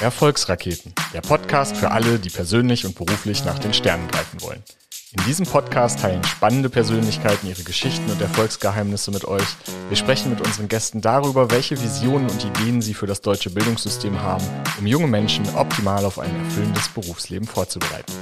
Erfolgsraketen, der Podcast für alle, die persönlich und beruflich nach den Sternen greifen wollen. In diesem Podcast teilen spannende Persönlichkeiten ihre Geschichten und Erfolgsgeheimnisse mit euch. Wir sprechen mit unseren Gästen darüber, welche Visionen und Ideen sie für das deutsche Bildungssystem haben, um junge Menschen optimal auf ein erfüllendes Berufsleben vorzubereiten.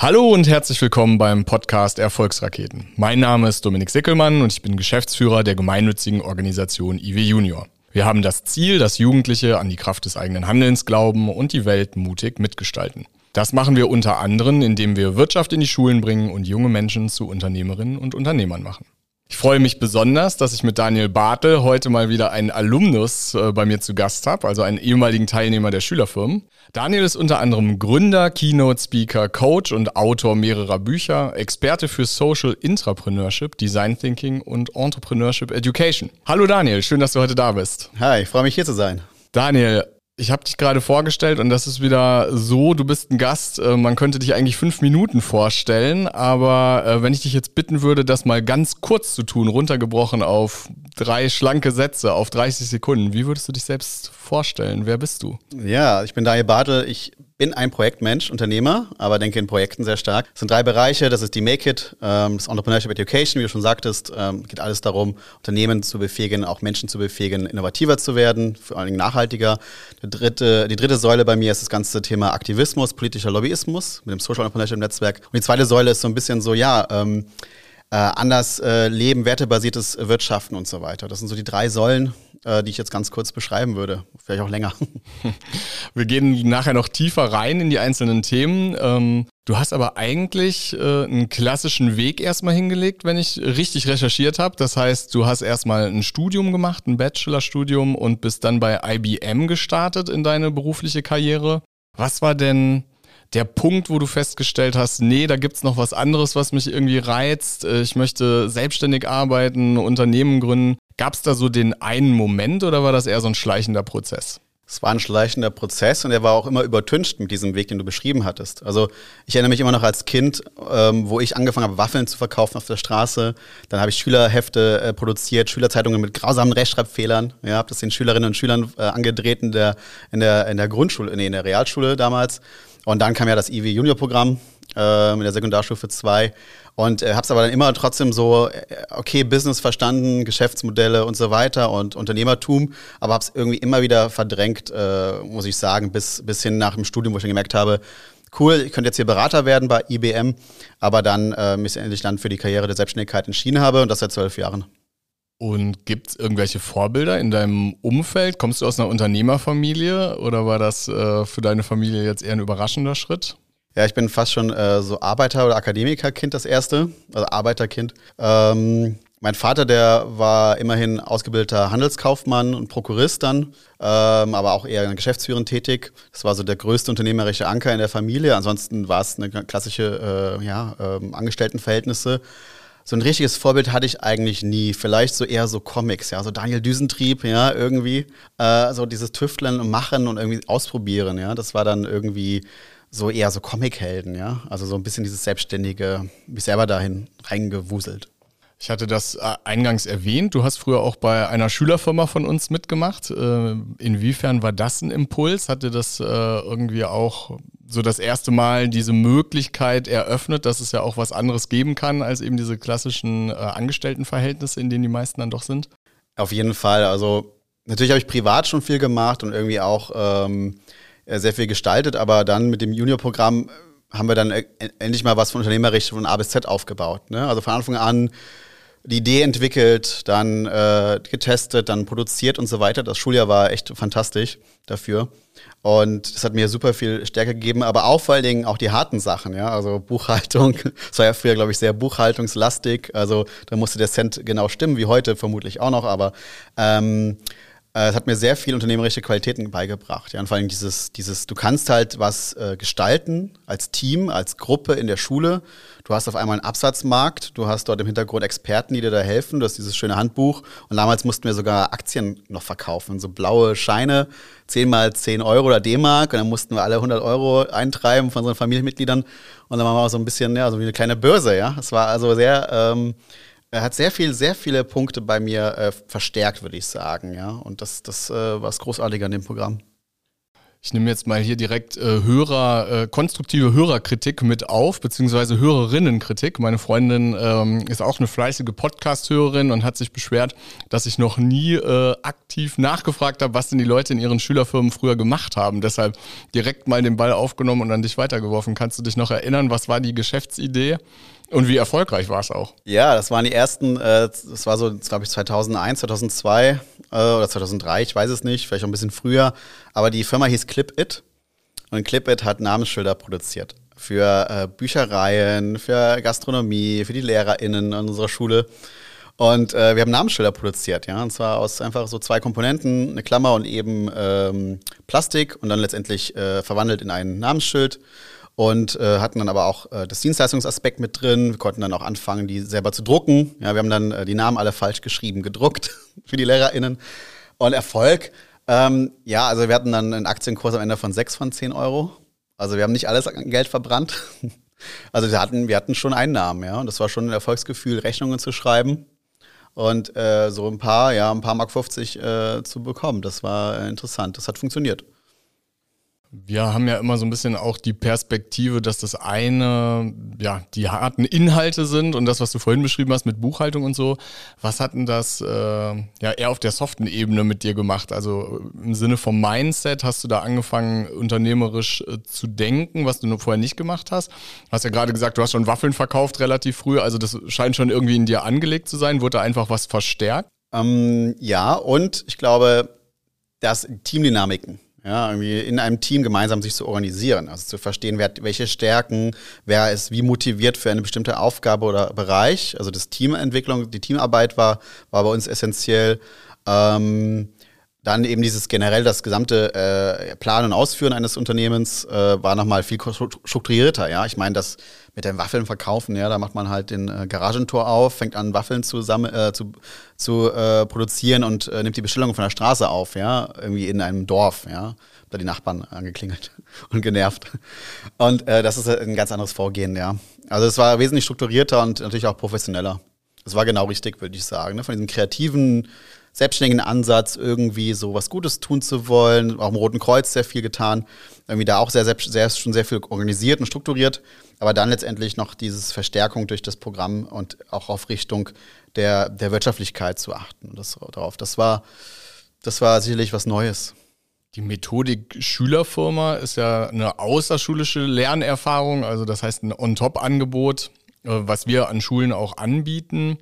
Hallo und herzlich willkommen beim Podcast Erfolgsraketen. Mein Name ist Dominik Sickelmann und ich bin Geschäftsführer der gemeinnützigen Organisation IW Junior. Wir haben das Ziel, dass Jugendliche an die Kraft des eigenen Handelns glauben und die Welt mutig mitgestalten. Das machen wir unter anderem, indem wir Wirtschaft in die Schulen bringen und junge Menschen zu Unternehmerinnen und Unternehmern machen. Ich freue mich besonders, dass ich mit Daniel Bartel heute mal wieder einen Alumnus äh, bei mir zu Gast habe, also einen ehemaligen Teilnehmer der Schülerfirmen. Daniel ist unter anderem Gründer, Keynote Speaker, Coach und Autor mehrerer Bücher, Experte für Social Intrapreneurship, Design Thinking und Entrepreneurship Education. Hallo Daniel, schön, dass du heute da bist. Hi, ich freue mich hier zu sein. Daniel, ich habe dich gerade vorgestellt und das ist wieder so, du bist ein Gast, äh, man könnte dich eigentlich fünf Minuten vorstellen, aber äh, wenn ich dich jetzt bitten würde, das mal ganz kurz zu tun, runtergebrochen auf drei schlanke Sätze, auf 30 Sekunden, wie würdest du dich selbst vorstellen? Wer bist du? Ja, ich bin Daniel Bartel, ich bin ein Projektmensch, Unternehmer, aber denke in Projekten sehr stark. Es sind drei Bereiche, das ist die Make It, ähm, das Entrepreneurship Education, wie du schon sagtest, ähm, geht alles darum, Unternehmen zu befähigen, auch Menschen zu befähigen, innovativer zu werden, vor allen Dingen nachhaltiger. Die dritte, die dritte Säule bei mir ist das ganze Thema Aktivismus, politischer Lobbyismus mit dem Social Entrepreneurship Netzwerk. Und die zweite Säule ist so ein bisschen so, ja, ähm, äh, anders äh, leben, wertebasiertes Wirtschaften und so weiter. Das sind so die drei Säulen, äh, die ich jetzt ganz kurz beschreiben würde. Vielleicht auch länger. Wir gehen nachher noch tiefer rein in die einzelnen Themen. Ähm, du hast aber eigentlich äh, einen klassischen Weg erstmal hingelegt, wenn ich richtig recherchiert habe. Das heißt, du hast erstmal ein Studium gemacht, ein Bachelorstudium und bist dann bei IBM gestartet in deine berufliche Karriere. Was war denn der Punkt, wo du festgestellt hast, nee, da gibt's noch was anderes, was mich irgendwie reizt, äh, ich möchte selbstständig arbeiten, Unternehmen gründen. Gab's da so den einen Moment oder war das eher so ein schleichender Prozess? Es war ein schleichender Prozess und er war auch immer übertüncht mit diesem Weg, den du beschrieben hattest. Also ich erinnere mich immer noch als Kind, ähm, wo ich angefangen habe, Waffeln zu verkaufen auf der Straße. Dann habe ich Schülerhefte äh, produziert, Schülerzeitungen mit grausamen Rechtschreibfehlern. Ja, habe das den Schülerinnen und Schülern äh, angedreht in der, in der, in der Grundschule, nee, in der Realschule damals. Und dann kam ja das IW Junior Programm äh, in der Sekundarstufe 2 und äh, habe es aber dann immer trotzdem so, äh, okay, Business verstanden, Geschäftsmodelle und so weiter und Unternehmertum, aber habe es irgendwie immer wieder verdrängt, äh, muss ich sagen, bis, bis hin nach dem Studium, wo ich dann gemerkt habe, cool, ich könnte jetzt hier Berater werden bei IBM, aber dann äh, mich endlich dann für die Karriere der Selbstständigkeit entschieden habe und das seit zwölf Jahren. Und gibt es irgendwelche Vorbilder in deinem Umfeld? Kommst du aus einer Unternehmerfamilie oder war das äh, für deine Familie jetzt eher ein überraschender Schritt? Ja, ich bin fast schon äh, so Arbeiter- oder Akademikerkind, das erste, also Arbeiterkind. Ähm, mein Vater, der war immerhin ausgebildeter Handelskaufmann und Prokurist dann, ähm, aber auch eher in Geschäftsführern tätig. Das war so der größte unternehmerische Anker in der Familie. Ansonsten war es eine klassische äh, ja, ähm, Angestelltenverhältnisse so ein richtiges Vorbild hatte ich eigentlich nie. Vielleicht so eher so Comics, ja, so Daniel Düsentrieb, ja, irgendwie. Äh, so dieses Tüfteln und Machen und irgendwie ausprobieren, ja. Das war dann irgendwie so eher so Comichelden, ja. Also so ein bisschen dieses Selbstständige, mich selber dahin reingewuselt. Ich hatte das äh, eingangs erwähnt. Du hast früher auch bei einer Schülerfirma von uns mitgemacht. Äh, inwiefern war das ein Impuls? Hatte das äh, irgendwie auch so das erste Mal diese Möglichkeit eröffnet, dass es ja auch was anderes geben kann als eben diese klassischen Angestelltenverhältnisse, in denen die meisten dann doch sind? Auf jeden Fall. Also natürlich habe ich privat schon viel gemacht und irgendwie auch ähm, sehr viel gestaltet, aber dann mit dem Juniorprogramm haben wir dann endlich mal was von unternehmerisch von A bis Z aufgebaut. Ne? Also von Anfang an die Idee entwickelt, dann äh, getestet, dann produziert und so weiter. Das Schuljahr war echt fantastisch dafür. Und das hat mir super viel Stärke gegeben, aber auch vor allen Dingen auch die harten Sachen, ja. Also Buchhaltung, das war ja früher, glaube ich, sehr buchhaltungslastig. Also da musste der Cent genau stimmen, wie heute vermutlich auch noch, aber ähm, äh, es hat mir sehr viel unternehmerische Qualitäten beigebracht. Ja, und vor allem dieses, dieses, du kannst halt was äh, gestalten als Team, als Gruppe in der Schule. Du hast auf einmal einen Absatzmarkt, du hast dort im Hintergrund Experten, die dir da helfen. Du hast dieses schöne Handbuch. Und damals mussten wir sogar Aktien noch verkaufen, so blaue Scheine, 10 mal 10 Euro oder D-Mark. Und dann mussten wir alle 100 Euro eintreiben von unseren Familienmitgliedern. Und dann waren wir so ein bisschen, ja, so wie eine kleine Börse, ja. Es war also sehr, ähm, er hat sehr viel, sehr viele Punkte bei mir äh, verstärkt, würde ich sagen, ja. Und das, das äh, war das Großartige an dem Programm. Ich nehme jetzt mal hier direkt äh, Hörer, äh, konstruktive Hörerkritik mit auf, beziehungsweise Hörerinnenkritik. Meine Freundin ähm, ist auch eine fleißige Podcast-Hörerin und hat sich beschwert, dass ich noch nie äh, aktiv nachgefragt habe, was denn die Leute in ihren Schülerfirmen früher gemacht haben. Deshalb direkt mal den Ball aufgenommen und an dich weitergeworfen. Kannst du dich noch erinnern, was war die Geschäftsidee? Und wie erfolgreich war es auch? Ja, das waren die ersten, äh, das war so, glaube ich, 2001, 2002 äh, oder 2003, ich weiß es nicht, vielleicht auch ein bisschen früher. Aber die Firma hieß Clip It und Clip It hat Namensschilder produziert für äh, Büchereien, für Gastronomie, für die LehrerInnen an unserer Schule. Und äh, wir haben Namensschilder produziert, ja. Und zwar aus einfach so zwei Komponenten, eine Klammer und eben ähm, Plastik und dann letztendlich äh, verwandelt in ein Namensschild und äh, hatten dann aber auch äh, das Dienstleistungsaspekt mit drin. Wir konnten dann auch anfangen, die selber zu drucken. Ja, wir haben dann äh, die Namen alle falsch geschrieben, gedruckt für die LehrerInnen. Und Erfolg, ähm, ja, also wir hatten dann einen Aktienkurs am Ende von 6 von 10 Euro. Also wir haben nicht alles an Geld verbrannt. Also wir hatten, wir hatten schon Einnahmen, ja. Und das war schon ein Erfolgsgefühl, Rechnungen zu schreiben und äh, so ein paar, ja, ein paar Mark 50 äh, zu bekommen. Das war äh, interessant. Das hat funktioniert. Wir haben ja immer so ein bisschen auch die Perspektive, dass das eine, ja, die harten Inhalte sind und das, was du vorhin beschrieben hast mit Buchhaltung und so. Was hat denn das äh, ja eher auf der soften Ebene mit dir gemacht? Also im Sinne vom Mindset hast du da angefangen, unternehmerisch äh, zu denken, was du vorher nicht gemacht hast. Du hast ja gerade gesagt, du hast schon Waffeln verkauft relativ früh, also das scheint schon irgendwie in dir angelegt zu sein. Wurde da einfach was verstärkt? Ähm, ja, und ich glaube, dass Teamdynamiken ja, irgendwie in einem Team gemeinsam sich zu organisieren, also zu verstehen, wer welche Stärken, wer ist wie motiviert für eine bestimmte Aufgabe oder Bereich. Also das Teamentwicklung, die Teamarbeit war, war bei uns essentiell. Ähm, dann eben dieses generell das gesamte äh, Planen und Ausführen eines Unternehmens äh, war nochmal viel strukturierter. Ja, ich meine, das mit den Waffeln verkaufen, ja, da macht man halt den äh, Garagentor auf, fängt an Waffeln zusammen äh, zu, zu äh, produzieren und äh, nimmt die Bestellung von der Straße auf, ja, irgendwie in einem Dorf, ja, da die Nachbarn angeklingelt und genervt. Und äh, das ist ein ganz anderes Vorgehen, ja. Also es war wesentlich strukturierter und natürlich auch professioneller. Das war genau richtig, würde ich sagen. Ne? Von diesem kreativen selbstständigen Ansatz, irgendwie so was Gutes tun zu wollen. Auch im Roten Kreuz sehr viel getan. Irgendwie da auch sehr, sehr, sehr, schon sehr viel organisiert und strukturiert. Aber dann letztendlich noch dieses Verstärkung durch das Programm und auch auf Richtung der, der Wirtschaftlichkeit zu achten. Das, darauf. Das war, das war sicherlich was Neues. Die Methodik Schülerfirma ist ja eine außerschulische Lernerfahrung, also das heißt ein On-Top-Angebot, äh, was wir an Schulen auch anbieten.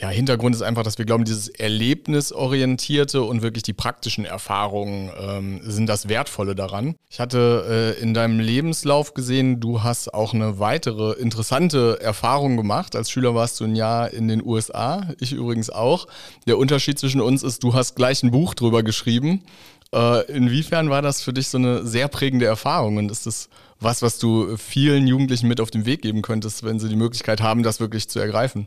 Ja, Hintergrund ist einfach, dass wir glauben, dieses erlebnisorientierte und wirklich die praktischen Erfahrungen ähm, sind das Wertvolle daran. Ich hatte äh, in deinem Lebenslauf gesehen, du hast auch eine weitere interessante Erfahrung gemacht. Als Schüler warst du ein Jahr in den USA, ich übrigens auch. Der Unterschied zwischen uns ist, du hast gleich ein Buch drüber geschrieben. Äh, inwiefern war das für dich so eine sehr prägende Erfahrung und ist das was, was du vielen Jugendlichen mit auf den Weg geben könntest, wenn sie die Möglichkeit haben, das wirklich zu ergreifen?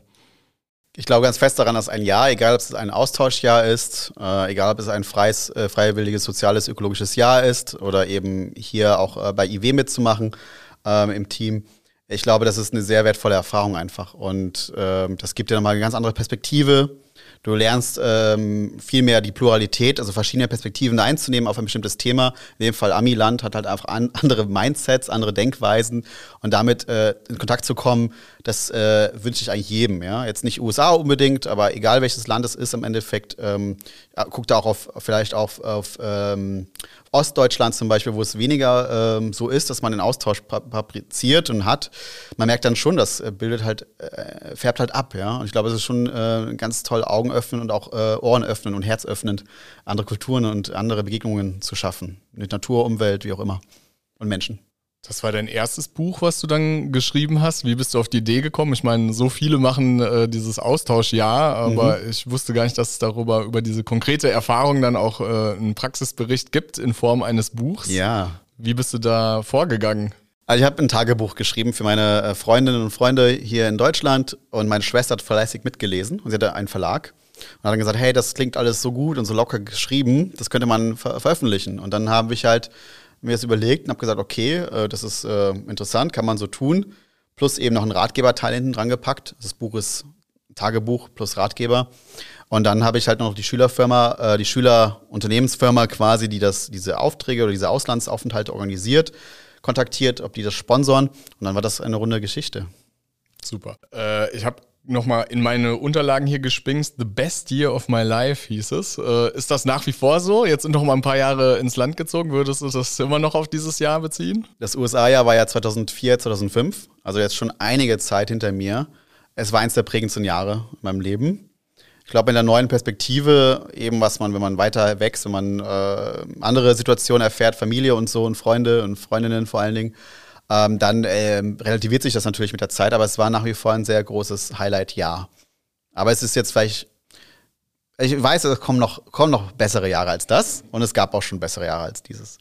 Ich glaube ganz fest daran, dass ein Jahr, egal ob es ein Austauschjahr ist, äh, egal ob es ein freies, äh, freiwilliges, soziales, ökologisches Jahr ist oder eben hier auch äh, bei IW mitzumachen ähm, im Team, ich glaube, das ist eine sehr wertvolle Erfahrung einfach. Und ähm, das gibt dir nochmal eine ganz andere Perspektive Du lernst ähm, viel mehr die Pluralität, also verschiedene Perspektiven einzunehmen auf ein bestimmtes Thema. In dem Fall Amiland hat halt einfach an, andere Mindsets, andere Denkweisen und damit äh, in Kontakt zu kommen, das äh, wünsche ich eigentlich jedem. Ja? Jetzt nicht USA unbedingt, aber egal welches Land es ist, im Endeffekt ähm, guckt da auch auf vielleicht auf, auf ähm, Ostdeutschland zum Beispiel, wo es weniger ähm, so ist, dass man den Austausch fabriziert und hat. Man merkt dann schon, das äh, bildet halt, äh, färbt halt ab, ja. Und ich glaube, es ist schon äh, ganz toll, Augen öffnen und auch äh, Ohren öffnen und Herz öffnend, andere Kulturen und andere Begegnungen zu schaffen. Mit Natur, Umwelt, wie auch immer. Und Menschen. Das war dein erstes Buch, was du dann geschrieben hast. Wie bist du auf die Idee gekommen? Ich meine, so viele machen äh, dieses Austauschjahr, aber mhm. ich wusste gar nicht, dass es darüber über diese konkrete Erfahrung dann auch äh, einen Praxisbericht gibt in Form eines Buchs. Ja. Wie bist du da vorgegangen? Also ich habe ein Tagebuch geschrieben für meine äh, Freundinnen und Freunde hier in Deutschland und meine Schwester hat fleißig mitgelesen und sie hatte einen Verlag und hat dann gesagt, hey, das klingt alles so gut und so locker geschrieben, das könnte man ver veröffentlichen. Und dann habe ich halt mir das überlegt und habe gesagt, okay, äh, das ist äh, interessant, kann man so tun. Plus eben noch einen Ratgeberteil hinten dran gepackt. Das Buch ist Tagebuch plus Ratgeber. Und dann habe ich halt noch die Schülerfirma, äh, die Schülerunternehmensfirma quasi, die das, diese Aufträge oder diese Auslandsaufenthalte organisiert, kontaktiert, ob die das sponsoren. Und dann war das eine runde Geschichte. Super. Äh, ich habe nochmal in meine Unterlagen hier gespingst. The best year of my life hieß es. Äh, ist das nach wie vor so? Jetzt sind noch mal ein paar Jahre ins Land gezogen. Würdest du das immer noch auf dieses Jahr beziehen? Das USA-Jahr war ja 2004, 2005. Also jetzt schon einige Zeit hinter mir. Es war eins der prägendsten Jahre in meinem Leben. Ich glaube, in der neuen Perspektive, eben was man, wenn man weiter wächst, wenn man äh, andere Situationen erfährt, Familie und so und Freunde und Freundinnen vor allen Dingen, ähm, dann äh, relativiert sich das natürlich mit der Zeit, aber es war nach wie vor ein sehr großes Highlight-Jahr. Aber es ist jetzt vielleicht, ich weiß, es kommen noch, kommen noch bessere Jahre als das und es gab auch schon bessere Jahre als dieses.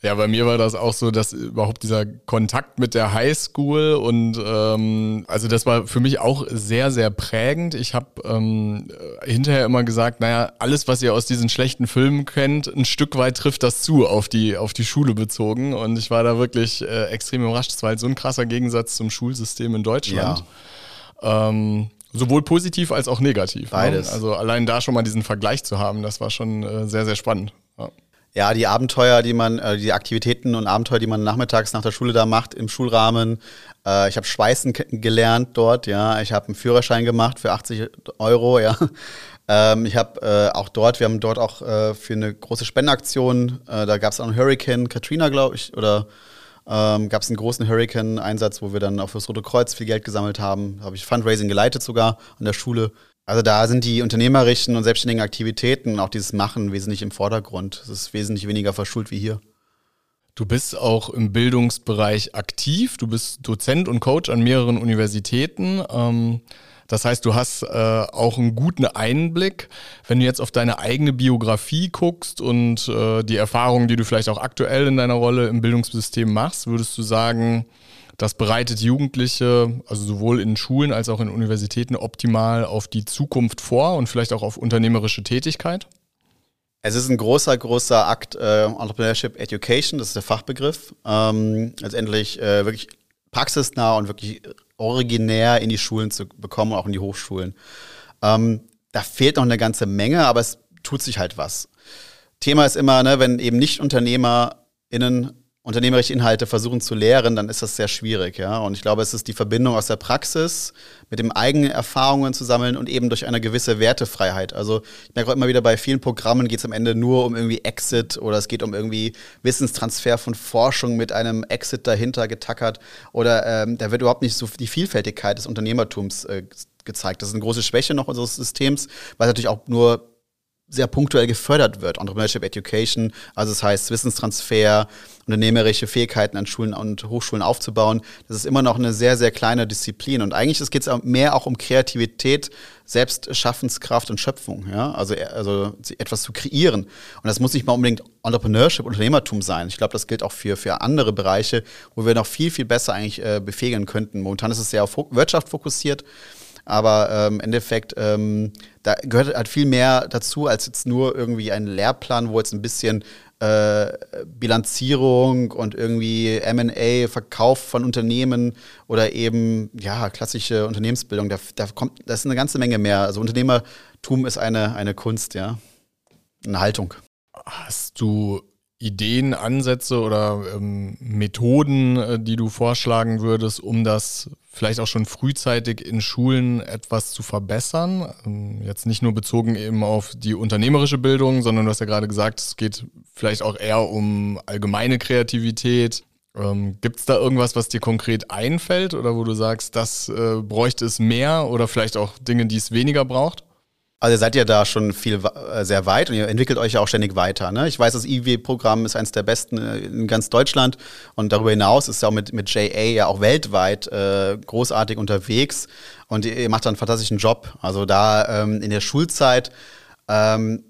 Ja, bei mir war das auch so, dass überhaupt dieser Kontakt mit der Highschool und ähm, also das war für mich auch sehr, sehr prägend. Ich habe ähm, hinterher immer gesagt, naja, alles, was ihr aus diesen schlechten Filmen kennt, ein Stück weit trifft das zu auf die, auf die Schule bezogen. Und ich war da wirklich äh, extrem überrascht. Es war halt so ein krasser Gegensatz zum Schulsystem in Deutschland. Ja. Ähm, sowohl positiv als auch negativ. Ne? Beides. Ne? Also allein da schon mal diesen Vergleich zu haben, das war schon äh, sehr, sehr spannend. Ja. Die Abenteuer, die man, äh, die Aktivitäten und Abenteuer, die man nachmittags nach der Schule da macht, im Schulrahmen. Äh, ich habe Schweißen gelernt dort, ja. Ich habe einen Führerschein gemacht für 80 Euro, ja. Ähm, ich habe äh, auch dort, wir haben dort auch äh, für eine große Spendenaktion, äh, da gab es auch einen Hurricane Katrina, glaube ich, oder ähm, gab es einen großen Hurricane-Einsatz, wo wir dann auch fürs Rote Kreuz viel Geld gesammelt haben. Habe ich Fundraising geleitet sogar an der Schule. Also da sind die unternehmerischen und selbstständigen Aktivitäten, auch dieses Machen, wesentlich im Vordergrund. Es ist wesentlich weniger verschult wie hier. Du bist auch im Bildungsbereich aktiv. Du bist Dozent und Coach an mehreren Universitäten. Ähm, das heißt, du hast äh, auch einen guten Einblick. Wenn du jetzt auf deine eigene Biografie guckst und äh, die Erfahrungen, die du vielleicht auch aktuell in deiner Rolle im Bildungssystem machst, würdest du sagen, das bereitet Jugendliche, also sowohl in Schulen als auch in Universitäten, optimal auf die Zukunft vor und vielleicht auch auf unternehmerische Tätigkeit? Es ist ein großer, großer Akt äh, Entrepreneurship Education, das ist der Fachbegriff. Ähm, letztendlich äh, wirklich praxisnah und wirklich originär in die Schulen zu bekommen, auch in die Hochschulen. Ähm, da fehlt noch eine ganze Menge, aber es tut sich halt was. Thema ist immer, ne, wenn eben nicht UnternehmerInnen unternehmerische Inhalte versuchen zu lehren, dann ist das sehr schwierig, ja. Und ich glaube, es ist die Verbindung aus der Praxis mit dem eigenen Erfahrungen zu sammeln und eben durch eine gewisse Wertefreiheit. Also ich merke auch immer wieder bei vielen Programmen geht es am Ende nur um irgendwie Exit oder es geht um irgendwie Wissenstransfer von Forschung mit einem Exit dahinter getackert oder ähm, da wird überhaupt nicht so die Vielfältigkeit des Unternehmertums äh, gezeigt. Das ist eine große Schwäche noch unseres Systems, weil es natürlich auch nur sehr punktuell gefördert wird. Entrepreneurship Education, also das heißt Wissenstransfer, unternehmerische Fähigkeiten an Schulen und Hochschulen aufzubauen. Das ist immer noch eine sehr, sehr kleine Disziplin. Und eigentlich geht es mehr auch um Kreativität, Selbstschaffenskraft und Schöpfung. Ja? Also, also etwas zu kreieren. Und das muss nicht mal unbedingt Entrepreneurship, Unternehmertum sein. Ich glaube, das gilt auch für, für andere Bereiche, wo wir noch viel, viel besser eigentlich äh, befähigen könnten. Momentan ist es sehr auf Wirtschaft fokussiert. Aber ähm, im Endeffekt, ähm, da gehört halt viel mehr dazu, als jetzt nur irgendwie ein Lehrplan, wo jetzt ein bisschen äh, Bilanzierung und irgendwie MA, Verkauf von Unternehmen oder eben ja klassische Unternehmensbildung, da, da kommt, das ist eine ganze Menge mehr. Also Unternehmertum ist eine, eine Kunst, ja. Eine Haltung. Hast du Ideen, Ansätze oder ähm, Methoden, äh, die du vorschlagen würdest, um das vielleicht auch schon frühzeitig in Schulen etwas zu verbessern? Ähm, jetzt nicht nur bezogen eben auf die unternehmerische Bildung, sondern du hast ja gerade gesagt, es geht vielleicht auch eher um allgemeine Kreativität. Ähm, Gibt es da irgendwas, was dir konkret einfällt oder wo du sagst, das äh, bräuchte es mehr oder vielleicht auch Dinge, die es weniger braucht? Also ihr seid ja da schon viel äh, sehr weit und ihr entwickelt euch ja auch ständig weiter. Ne? Ich weiß, das IW-Programm ist eines der besten äh, in ganz Deutschland und darüber hinaus ist ja auch mit, mit JA ja auch weltweit äh, großartig unterwegs und ihr, ihr macht da einen fantastischen Job. Also da ähm, in der Schulzeit ähm,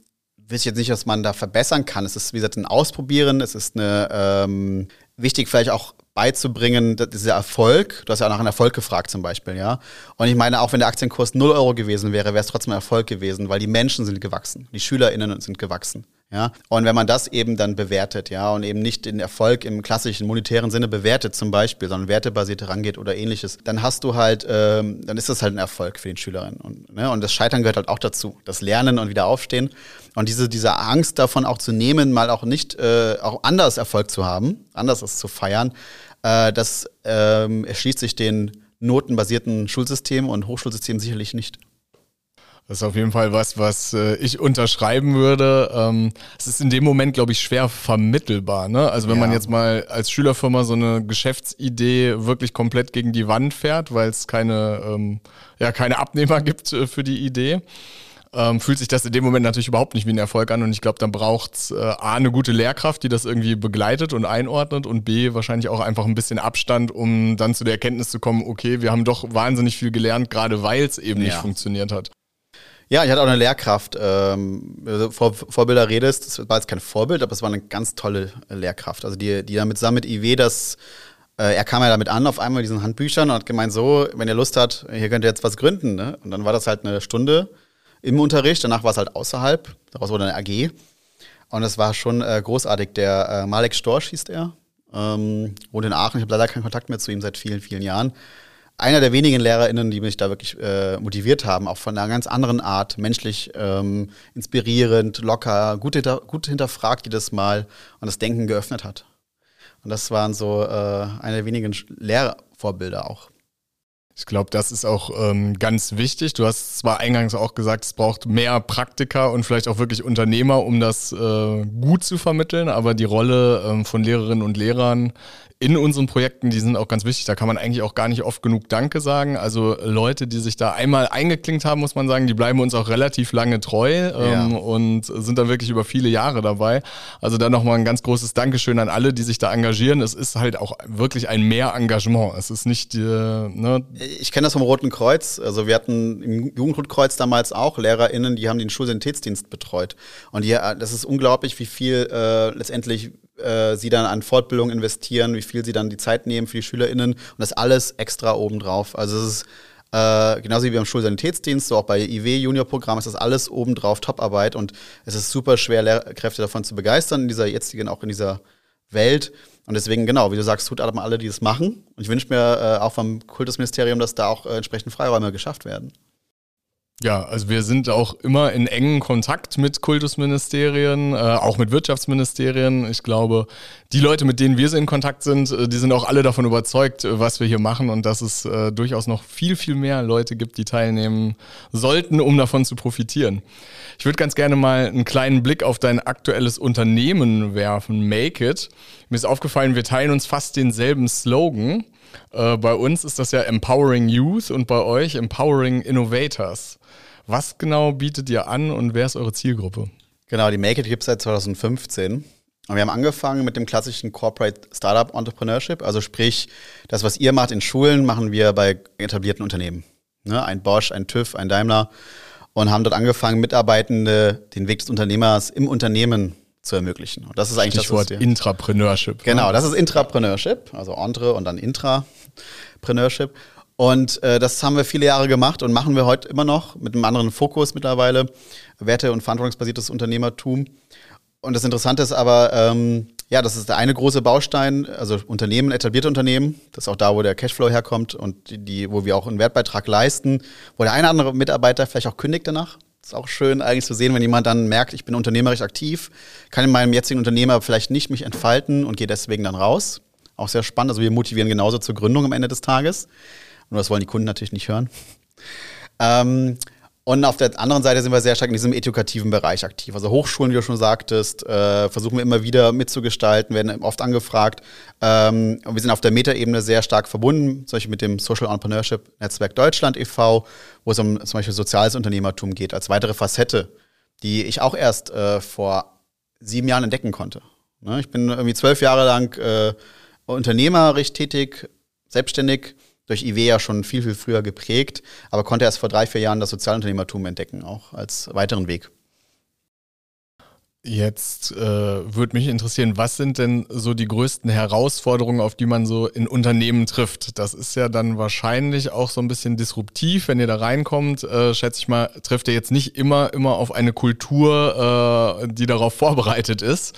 weiß ich jetzt nicht, was man da verbessern kann. Es ist, wie gesagt, ein Ausprobieren, es ist eine ähm, wichtig vielleicht auch beizubringen, dieser Erfolg, du hast ja auch nach einem Erfolg gefragt zum Beispiel, ja. Und ich meine, auch wenn der Aktienkurs 0 Euro gewesen wäre, wäre es trotzdem ein Erfolg gewesen, weil die Menschen sind gewachsen, die SchülerInnen sind gewachsen, Ja, und wenn man das eben dann bewertet, ja, und eben nicht den Erfolg im klassischen monetären Sinne bewertet zum Beispiel, sondern wertebasiert rangeht oder ähnliches, dann hast du halt, ähm, dann ist das halt ein Erfolg für den Schülerinnen. Und, ne, und das Scheitern gehört halt auch dazu. Das Lernen und wieder aufstehen. Und diese, diese Angst davon auch zu nehmen, mal auch nicht, äh, auch anders Erfolg zu haben, anders es zu feiern, äh, das ähm, erschließt sich den notenbasierten Schulsystemen und Hochschulsystemen sicherlich nicht. Das ist auf jeden Fall was, was äh, ich unterschreiben würde. Ähm, es ist in dem Moment, glaube ich, schwer vermittelbar. Ne? Also wenn ja. man jetzt mal als Schülerfirma so eine Geschäftsidee wirklich komplett gegen die Wand fährt, weil es keine, ähm, ja, keine Abnehmer gibt äh, für die Idee, ähm, fühlt sich das in dem Moment natürlich überhaupt nicht wie ein Erfolg an. Und ich glaube, dann braucht es äh, A, eine gute Lehrkraft, die das irgendwie begleitet und einordnet und B, wahrscheinlich auch einfach ein bisschen Abstand, um dann zu der Erkenntnis zu kommen, okay, wir haben doch wahnsinnig viel gelernt, gerade weil es eben ja. nicht funktioniert hat. Ja, ich hatte auch eine Lehrkraft. Ähm, also Vor Vorbilder redest, das war jetzt kein Vorbild, aber es war eine ganz tolle Lehrkraft. Also die, die damit zusammen mit IW das, äh, er kam ja damit an auf einmal mit diesen Handbüchern und hat gemeint, so, wenn ihr Lust habt, hier könnt ihr jetzt was gründen. Ne? Und dann war das halt eine Stunde im Unterricht, danach war es halt außerhalb, daraus wurde eine AG. Und es war schon äh, großartig. Der äh, Malek Storch hieß er, ähm, wohnt in Aachen. Ich habe leider keinen Kontakt mehr zu ihm seit vielen, vielen Jahren einer der wenigen LehrerInnen, die mich da wirklich äh, motiviert haben, auch von einer ganz anderen Art, menschlich ähm, inspirierend, locker, gut, hinter, gut hinterfragt jedes Mal und das Denken geöffnet hat. Und das waren so äh, eine der wenigen Lehrvorbilder auch. Ich glaube, das ist auch ähm, ganz wichtig. Du hast zwar eingangs auch gesagt, es braucht mehr Praktiker und vielleicht auch wirklich Unternehmer, um das äh, gut zu vermitteln, aber die Rolle ähm, von Lehrerinnen und Lehrern in unseren Projekten, die sind auch ganz wichtig. Da kann man eigentlich auch gar nicht oft genug Danke sagen. Also Leute, die sich da einmal eingeklinkt haben, muss man sagen, die bleiben uns auch relativ lange treu ähm, ja. und sind da wirklich über viele Jahre dabei. Also da nochmal ein ganz großes Dankeschön an alle, die sich da engagieren. Es ist halt auch wirklich ein Mehr-Engagement. Es ist nicht, äh, ne? Ich kenne das vom Roten Kreuz. Also wir hatten im Jugendrotkreuz damals auch LehrerInnen, die haben den Schulsanitätsdienst betreut. Und die, das ist unglaublich, wie viel äh, letztendlich äh, sie dann an Fortbildung investieren, wie viel sie dann die Zeit nehmen für die SchülerInnen und das alles extra obendrauf. Also es ist äh, genauso wie beim Schulsanitätsdienst, so auch bei IW Junior Programm ist das alles obendrauf Toparbeit und es ist super schwer, Lehrkräfte davon zu begeistern in dieser jetzigen, auch in dieser Welt. Und deswegen, genau, wie du sagst, tut aber alle, die es machen. Und ich wünsche mir äh, auch vom Kultusministerium, dass da auch äh, entsprechend Freiräume geschafft werden. Ja, also wir sind auch immer in engen Kontakt mit Kultusministerien, äh, auch mit Wirtschaftsministerien. Ich glaube, die Leute, mit denen wir so in Kontakt sind, äh, die sind auch alle davon überzeugt, äh, was wir hier machen und dass es äh, durchaus noch viel, viel mehr Leute gibt, die teilnehmen sollten, um davon zu profitieren. Ich würde ganz gerne mal einen kleinen Blick auf dein aktuelles Unternehmen werfen, Make It. Mir ist aufgefallen, wir teilen uns fast denselben Slogan. Äh, bei uns ist das ja Empowering Youth und bei euch Empowering Innovators. Was genau bietet ihr an und wer ist eure Zielgruppe? Genau, die Make It gibt es seit 2015. Und wir haben angefangen mit dem klassischen Corporate Startup Entrepreneurship. Also sprich, das, was ihr macht in Schulen, machen wir bei etablierten Unternehmen. Ne? Ein Bosch, ein TÜV, ein Daimler. Und haben dort angefangen, Mitarbeitende den Weg des Unternehmers im Unternehmen zu ermöglichen. Und das ist eigentlich Stichwort das, was Intrapreneurship. Genau, das ist Intrapreneurship, also Entre und dann Intrapreneurship. Und äh, das haben wir viele Jahre gemacht und machen wir heute immer noch mit einem anderen Fokus mittlerweile. Werte- und verantwortungsbasiertes Unternehmertum. Und das Interessante ist aber, ähm, ja, das ist der eine große Baustein, also Unternehmen, etablierte Unternehmen, das ist auch da, wo der Cashflow herkommt und die, wo wir auch einen Wertbeitrag leisten, wo der eine oder andere Mitarbeiter vielleicht auch kündigt danach. Ist auch schön eigentlich zu sehen, wenn jemand dann merkt, ich bin unternehmerisch aktiv, kann in meinem jetzigen Unternehmer vielleicht nicht mich entfalten und gehe deswegen dann raus. Auch sehr spannend. Also wir motivieren genauso zur Gründung am Ende des Tages. Nur das wollen die Kunden natürlich nicht hören. Ähm, und auf der anderen Seite sind wir sehr stark in diesem edukativen Bereich aktiv. Also Hochschulen, wie du schon sagtest, äh, versuchen wir immer wieder mitzugestalten, werden oft angefragt. Ähm, und wir sind auf der Metaebene sehr stark verbunden, zum Beispiel mit dem Social Entrepreneurship Netzwerk Deutschland e.V., wo es um zum Beispiel soziales Unternehmertum geht, als weitere Facette, die ich auch erst äh, vor sieben Jahren entdecken konnte. Ne? Ich bin irgendwie zwölf Jahre lang äh, unternehmerisch tätig, selbstständig durch IW ja schon viel, viel früher geprägt, aber konnte erst vor drei, vier Jahren das Sozialunternehmertum entdecken, auch als weiteren Weg. Jetzt äh, würde mich interessieren, was sind denn so die größten Herausforderungen, auf die man so in Unternehmen trifft? Das ist ja dann wahrscheinlich auch so ein bisschen disruptiv, wenn ihr da reinkommt. Äh, schätze ich mal, trifft ihr jetzt nicht immer immer auf eine Kultur, äh, die darauf vorbereitet ist.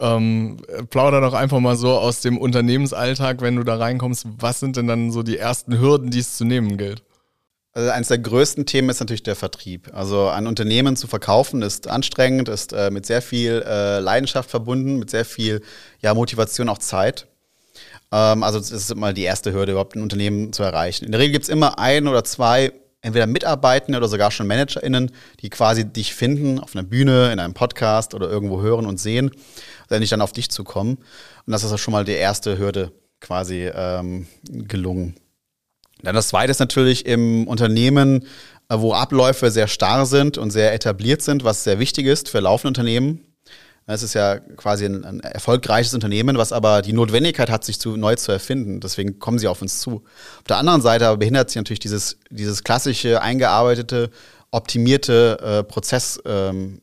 Ähm, plauder doch einfach mal so aus dem Unternehmensalltag, wenn du da reinkommst. Was sind denn dann so die ersten Hürden, die es zu nehmen gilt? Also eines der größten Themen ist natürlich der Vertrieb. Also ein Unternehmen zu verkaufen ist anstrengend, ist äh, mit sehr viel äh, Leidenschaft verbunden, mit sehr viel ja, Motivation, auch Zeit. Ähm, also das ist immer die erste Hürde, überhaupt ein Unternehmen zu erreichen. In der Regel gibt es immer ein oder zwei, entweder Mitarbeitende oder sogar schon ManagerInnen, die quasi dich finden auf einer Bühne, in einem Podcast oder irgendwo hören und sehen, nicht dann auf dich zu kommen. Und das ist schon mal die erste Hürde quasi ähm, gelungen. Dann das zweite ist natürlich im Unternehmen, äh, wo Abläufe sehr starr sind und sehr etabliert sind, was sehr wichtig ist für laufende Unternehmen. Es ist ja quasi ein, ein, erfolgreiches Unternehmen, was aber die Notwendigkeit hat, sich zu, neu zu erfinden. Deswegen kommen sie auf uns zu. Auf der anderen Seite aber behindert sie natürlich dieses, dieses klassische, eingearbeitete, optimierte äh, Prozesssteuerungen,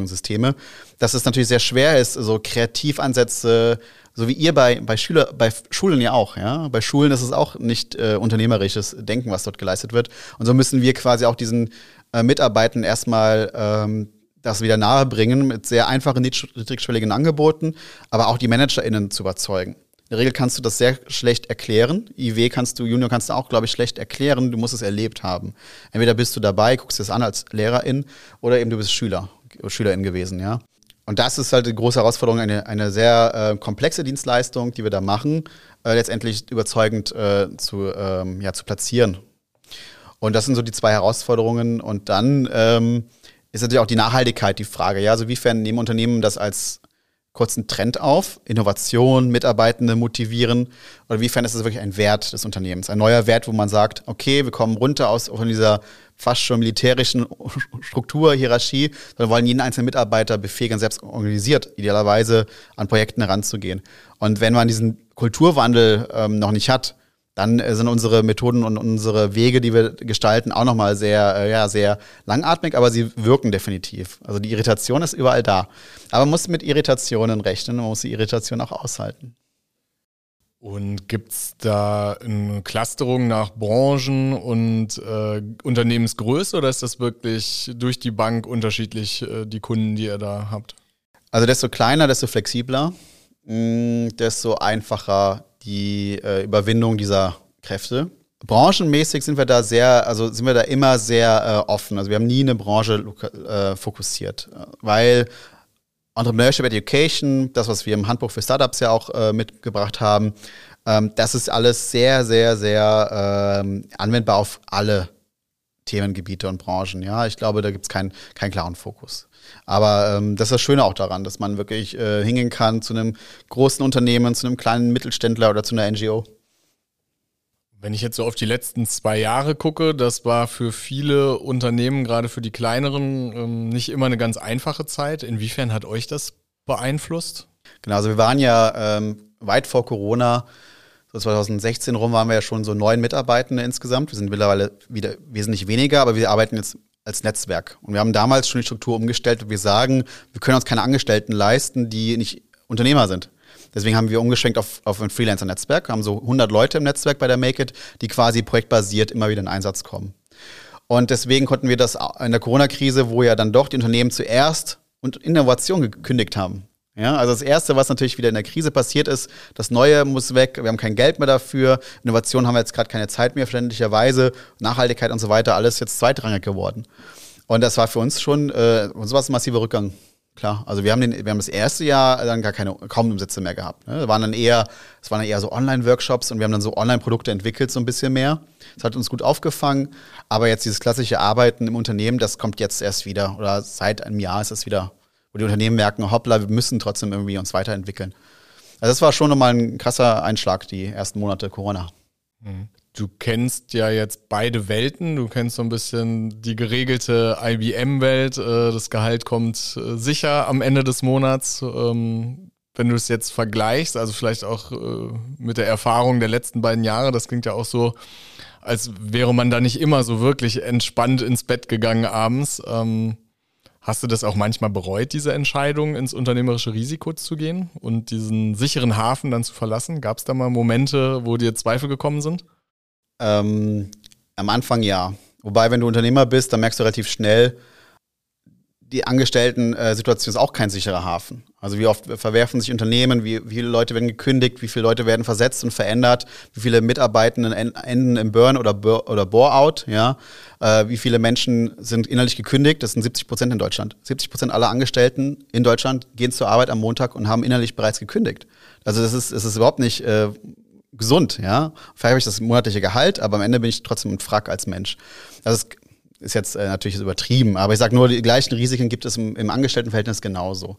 ähm, äh, Systeme, dass es natürlich sehr schwer ist, so Kreativansätze, so wie ihr bei, bei Schüler, bei Schulen ja auch, ja. Bei Schulen ist es auch nicht äh, unternehmerisches Denken, was dort geleistet wird. Und so müssen wir quasi auch diesen äh, Mitarbeitern erstmal ähm, das wieder nahe bringen mit sehr einfachen, niedrigschwelligen Angeboten, aber auch die ManagerInnen zu überzeugen. In der Regel kannst du das sehr schlecht erklären. IW kannst du, Junior kannst du auch, glaube ich, schlecht erklären. Du musst es erlebt haben. Entweder bist du dabei, guckst es an als Lehrerin oder eben du bist Schüler, Schülerin gewesen, ja. Und das ist halt die große Herausforderung, eine, eine sehr äh, komplexe Dienstleistung, die wir da machen, äh, letztendlich überzeugend äh, zu, ähm, ja, zu platzieren. Und das sind so die zwei Herausforderungen. Und dann ähm, ist natürlich auch die Nachhaltigkeit die Frage. Ja, also wiefern nehmen Unternehmen das als kurzen Trend auf, Innovation, Mitarbeitende motivieren oder wiefern ist es wirklich ein Wert des Unternehmens, ein neuer Wert, wo man sagt, okay, wir kommen runter aus von dieser fast schon militärischen Struktur, Hierarchie, sondern wollen jeden einzelnen Mitarbeiter befähigen, selbst organisiert, idealerweise an Projekten heranzugehen. Und wenn man diesen Kulturwandel ähm, noch nicht hat, dann äh, sind unsere Methoden und unsere Wege, die wir gestalten, auch nochmal sehr, äh, ja, sehr langatmig, aber sie wirken definitiv. Also die Irritation ist überall da. Aber man muss mit Irritationen rechnen, man muss die Irritation auch aushalten. Und gibt es da eine Clusterung nach Branchen und äh, Unternehmensgröße oder ist das wirklich durch die Bank unterschiedlich, äh, die Kunden, die ihr da habt? Also desto kleiner, desto flexibler, mh, mm, desto einfacher die äh, Überwindung dieser Kräfte. Branchenmäßig sind wir da sehr, also sind wir da immer sehr äh, offen. Also wir haben nie eine Branche äh, fokussiert, weil Entrepreneurship Education, das, was wir im Handbuch für Startups ja auch äh, mitgebracht haben, ähm, das ist alles sehr, sehr, sehr ähm, anwendbar auf alle Themengebiete und Branchen. Ja, ich glaube, da gibt es keinen keinen klaren Fokus. Aber ähm, das ist das Schöne auch daran, dass man wirklich äh, hingehen kann zu einem großen Unternehmen, zu einem kleinen Mittelständler oder zu einer NGO. Wenn ich jetzt so auf die letzten zwei Jahre gucke, das war für viele Unternehmen, gerade für die kleineren, ähm, nicht immer eine ganz einfache Zeit. Inwiefern hat euch das beeinflusst? Genau, also wir waren ja ähm, weit vor Corona, so 2016 rum waren wir ja schon so neun Mitarbeitende insgesamt. Wir sind mittlerweile wieder wesentlich weniger, aber wir arbeiten jetzt als Netzwerk. Und wir haben damals schon die Struktur umgestellt, wir sagen, wir können uns keine Angestellten leisten, die nicht Unternehmer sind. Deswegen haben wir umgeschwenkt auf, auf ein Freelancer-Netzwerk, haben so 100 Leute im Netzwerk bei der Make It, die quasi projektbasiert immer wieder in Einsatz kommen. Und deswegen konnten wir das in der Corona-Krise, wo ja dann doch die Unternehmen zuerst und Innovation gekündigt haben. Ja, also das Erste, was natürlich wieder in der Krise passiert ist, das Neue muss weg, wir haben kein Geld mehr dafür, Innovation haben wir jetzt gerade keine Zeit mehr, verständlicherweise, Nachhaltigkeit und so weiter, alles jetzt zweitrangig geworden. Und das war für uns schon, äh, uns war es ein massiver Rückgang. Klar, also wir haben, den, wir haben das erste Jahr dann gar keine, kaum Umsätze mehr gehabt. Ne? waren dann eher, es waren dann eher so Online-Workshops und wir haben dann so Online-Produkte entwickelt, so ein bisschen mehr. Das hat uns gut aufgefangen. Aber jetzt dieses klassische Arbeiten im Unternehmen, das kommt jetzt erst wieder. Oder seit einem Jahr ist es wieder, wo die Unternehmen merken, hoppla, wir müssen trotzdem irgendwie uns weiterentwickeln. Also das war schon nochmal ein krasser Einschlag, die ersten Monate Corona. Mhm. Du kennst ja jetzt beide Welten. Du kennst so ein bisschen die geregelte IBM-Welt. Äh, das Gehalt kommt äh, sicher am Ende des Monats. Ähm, wenn du es jetzt vergleichst, also vielleicht auch äh, mit der Erfahrung der letzten beiden Jahre, das klingt ja auch so, als wäre man da nicht immer so wirklich entspannt ins Bett gegangen abends. Ähm, Hast du das auch manchmal bereut, diese Entscheidung, ins unternehmerische Risiko zu gehen und diesen sicheren Hafen dann zu verlassen? Gab es da mal Momente, wo dir Zweifel gekommen sind? Ähm, am Anfang ja. Wobei, wenn du Unternehmer bist, dann merkst du relativ schnell, die Angestellten-Situation ist auch kein sicherer Hafen. Also wie oft verwerfen sich Unternehmen, wie, wie viele Leute werden gekündigt, wie viele Leute werden versetzt und verändert, wie viele Mitarbeitenden enden im Burn oder, Bur oder Bore-out, ja, äh, wie viele Menschen sind innerlich gekündigt, das sind 70 Prozent in Deutschland. 70 Prozent aller Angestellten in Deutschland gehen zur Arbeit am Montag und haben innerlich bereits gekündigt. Also das ist, das ist überhaupt nicht äh, gesund, ja. Vielleicht habe ich das monatliche Gehalt, aber am Ende bin ich trotzdem ein Frack als Mensch. Das ist ist jetzt äh, natürlich übertrieben, aber ich sage nur, die gleichen Risiken gibt es im, im Angestelltenverhältnis genauso.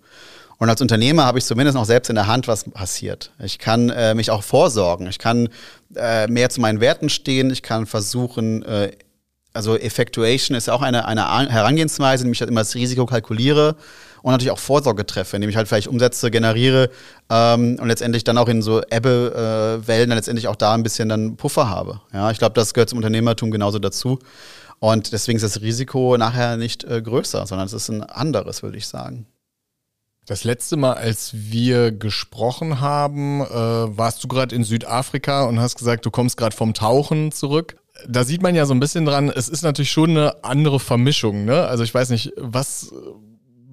Und als Unternehmer habe ich zumindest noch selbst in der Hand, was passiert. Ich kann äh, mich auch vorsorgen. Ich kann äh, mehr zu meinen Werten stehen. Ich kann versuchen, äh, also Effectuation ist ja auch eine, eine Herangehensweise, indem ich halt immer das Risiko kalkuliere und natürlich auch Vorsorge treffe, indem ich halt vielleicht Umsätze generiere ähm, und letztendlich dann auch in so Ebbe-Wellen äh, dann letztendlich auch da ein bisschen dann Puffer habe. Ja, ich glaube, das gehört zum Unternehmertum genauso dazu. Und deswegen ist das Risiko nachher nicht äh, größer, sondern es ist ein anderes, würde ich sagen. Das letzte Mal, als wir gesprochen haben, äh, warst du gerade in Südafrika und hast gesagt, du kommst gerade vom Tauchen zurück. Da sieht man ja so ein bisschen dran, es ist natürlich schon eine andere Vermischung. Ne? Also ich weiß nicht, was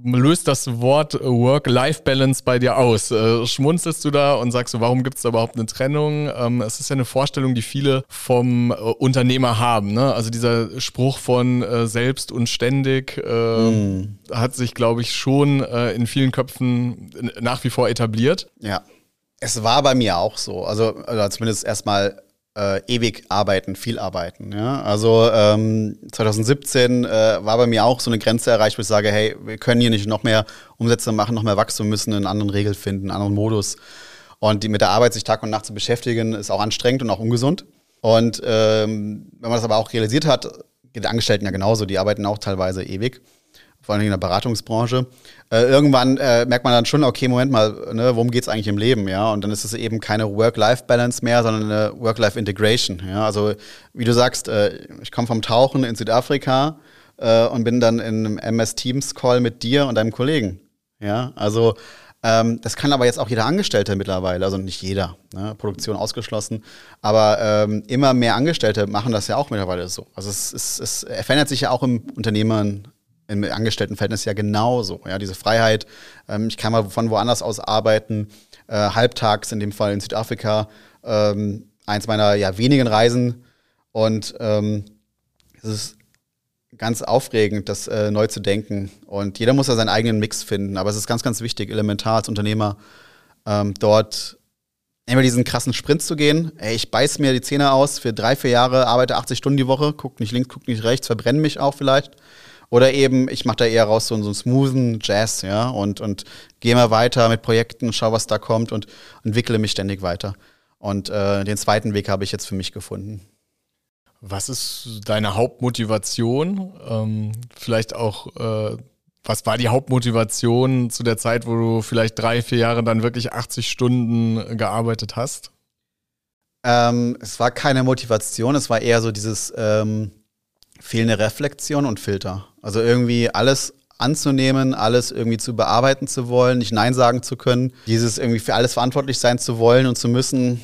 löst das Wort Work-Life-Balance bei dir aus? Äh, schmunzelst du da und sagst du, warum gibt es da überhaupt eine Trennung? Ähm, es ist ja eine Vorstellung, die viele vom äh, Unternehmer haben. Ne? Also dieser Spruch von äh, selbst und ständig äh, mm. hat sich, glaube ich, schon äh, in vielen Köpfen nach wie vor etabliert. Ja. Es war bei mir auch so. Also, also zumindest erstmal äh, ewig arbeiten, viel arbeiten. Ja? Also ähm, 2017 äh, war bei mir auch so eine Grenze erreicht, wo ich sage, hey, wir können hier nicht noch mehr Umsätze machen, noch mehr Wachstum, müssen einen anderen Regel finden, einen anderen Modus. Und die mit der Arbeit sich Tag und Nacht zu beschäftigen, ist auch anstrengend und auch ungesund. Und ähm, wenn man das aber auch realisiert hat, geht Angestellten ja genauso, die arbeiten auch teilweise ewig vor allem in der Beratungsbranche. Äh, irgendwann äh, merkt man dann schon, okay, Moment mal, ne, worum geht es eigentlich im Leben, ja? Und dann ist es eben keine Work-Life-Balance mehr, sondern eine Work-Life-Integration. Ja? Also wie du sagst, äh, ich komme vom Tauchen in Südafrika äh, und bin dann in einem MS Teams Call mit dir und deinem Kollegen. Ja, also ähm, das kann aber jetzt auch jeder Angestellte mittlerweile, also nicht jeder, ne, Produktion ausgeschlossen, aber ähm, immer mehr Angestellte machen das ja auch mittlerweile so. Also es, es, es verändert sich ja auch im Unternehmen, im Angestelltenverhältnis ja genauso. Ja, diese Freiheit, ähm, ich kann mal von woanders aus arbeiten, äh, halbtags in dem Fall in Südafrika, ähm, eins meiner ja wenigen Reisen und ähm, es ist ganz aufregend, das äh, neu zu denken und jeder muss ja seinen eigenen Mix finden, aber es ist ganz, ganz wichtig, elementar als Unternehmer ähm, dort immer diesen krassen Sprint zu gehen. Ey, ich beiß mir die Zähne aus für drei, vier Jahre, arbeite 80 Stunden die Woche, guck nicht links, guck nicht rechts, verbrenne mich auch vielleicht oder eben, ich mache da eher raus so, so einen smoothen Jazz, ja, und, und gehe mal weiter mit Projekten, schau, was da kommt und entwickle mich ständig weiter. Und äh, den zweiten Weg habe ich jetzt für mich gefunden. Was ist deine Hauptmotivation? Ähm, vielleicht auch, äh, was war die Hauptmotivation zu der Zeit, wo du vielleicht drei, vier Jahre dann wirklich 80 Stunden gearbeitet hast? Ähm, es war keine Motivation, es war eher so dieses, ähm, fehlende Reflexion und Filter. Also irgendwie alles anzunehmen, alles irgendwie zu bearbeiten zu wollen, nicht Nein sagen zu können, dieses irgendwie für alles verantwortlich sein zu wollen und zu müssen,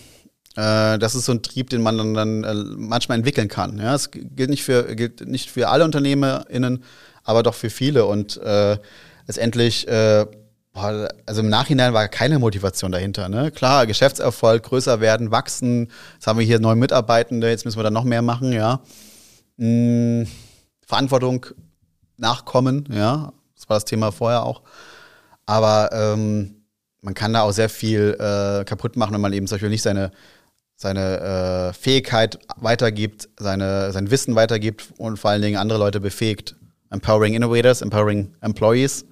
äh, das ist so ein Trieb, den man dann, dann äh, manchmal entwickeln kann. Ja, es gilt nicht für, gilt nicht für alle UnternehmerInnen, aber doch für viele und äh, letztendlich äh, also im Nachhinein war keine Motivation dahinter. Ne? Klar, Geschäftserfolg, größer werden, wachsen. Jetzt haben wir hier neue Mitarbeitende, jetzt müssen wir da noch mehr machen, ja mh, Verantwortung nachkommen, ja, das war das Thema vorher auch. Aber ähm, man kann da auch sehr viel äh, kaputt machen, wenn man eben zum Beispiel nicht seine, seine äh, Fähigkeit weitergibt, seine, sein Wissen weitergibt und vor allen Dingen andere Leute befähigt. Empowering Innovators, Empowering Employees.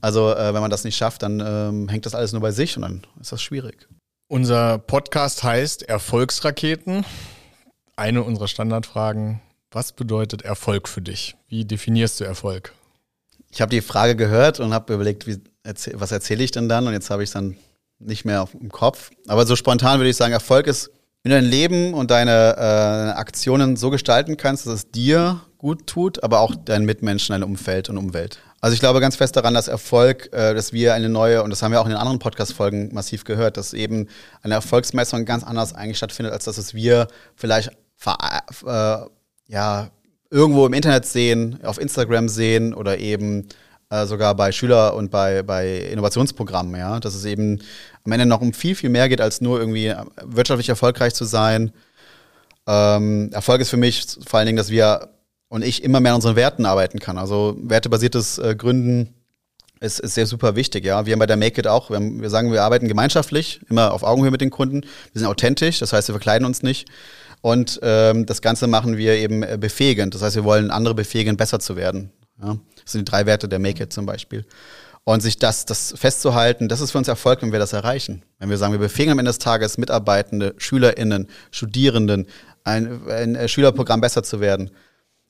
Also äh, wenn man das nicht schafft, dann ähm, hängt das alles nur bei sich und dann ist das schwierig. Unser Podcast heißt Erfolgsraketen. Eine unserer Standardfragen was bedeutet Erfolg für dich? Wie definierst du Erfolg? Ich habe die Frage gehört und habe überlegt, wie, was erzähle ich denn dann? Und jetzt habe ich es dann nicht mehr auf, im Kopf. Aber so spontan würde ich sagen, Erfolg ist, wenn du dein Leben und deine äh, Aktionen so gestalten kannst, dass es dir gut tut, aber auch deinen Mitmenschen, dein Umfeld und Umwelt. Also ich glaube ganz fest daran, dass Erfolg, äh, dass wir eine neue, und das haben wir auch in den anderen Podcast-Folgen massiv gehört, dass eben eine Erfolgsmessung ganz anders eigentlich stattfindet, als das, was wir vielleicht äh, ja, irgendwo im Internet sehen, auf Instagram sehen oder eben äh, sogar bei Schüler- und bei, bei Innovationsprogrammen, ja. Dass es eben am Ende noch um viel, viel mehr geht, als nur irgendwie wirtschaftlich erfolgreich zu sein. Ähm, Erfolg ist für mich vor allen Dingen, dass wir und ich immer mehr an unseren Werten arbeiten kann. Also wertebasiertes äh, Gründen ist, ist sehr super wichtig, ja. Wir haben bei der Make It auch, wir, haben, wir sagen, wir arbeiten gemeinschaftlich, immer auf Augenhöhe mit den Kunden. Wir sind authentisch, das heißt, wir verkleiden uns nicht. Und ähm, das Ganze machen wir eben äh, befähigend. Das heißt, wir wollen andere befähigen, besser zu werden. Ja? Das sind die drei Werte der Make It zum Beispiel. Und sich das, das festzuhalten, das ist für uns Erfolg, wenn wir das erreichen. Wenn wir sagen, wir befähigen am Ende des Tages Mitarbeitende, SchülerInnen, Studierenden, ein, ein Schülerprogramm besser zu werden.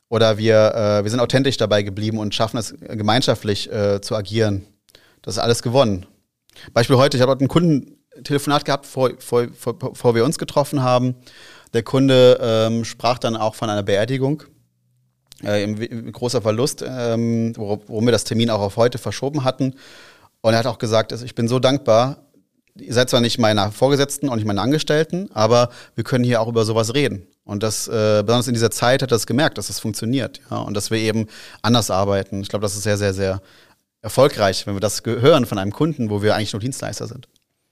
Oder wir, äh, wir sind authentisch dabei geblieben und schaffen es gemeinschaftlich äh, zu agieren. Das ist alles gewonnen. Beispiel heute, ich habe heute ein Kundentelefonat gehabt, vor, vor, vor, bevor wir uns getroffen haben. Der Kunde ähm, sprach dann auch von einer Beerdigung. Äh, großer Verlust, ähm, worum wir das Termin auch auf heute verschoben hatten. Und er hat auch gesagt, ich bin so dankbar, ihr seid zwar nicht meine Vorgesetzten und nicht meine Angestellten, aber wir können hier auch über sowas reden. Und das, äh, besonders in dieser Zeit hat er das gemerkt, dass das funktioniert, ja, und dass wir eben anders arbeiten. Ich glaube, das ist sehr, sehr, sehr erfolgreich, wenn wir das hören von einem Kunden, wo wir eigentlich nur Dienstleister sind.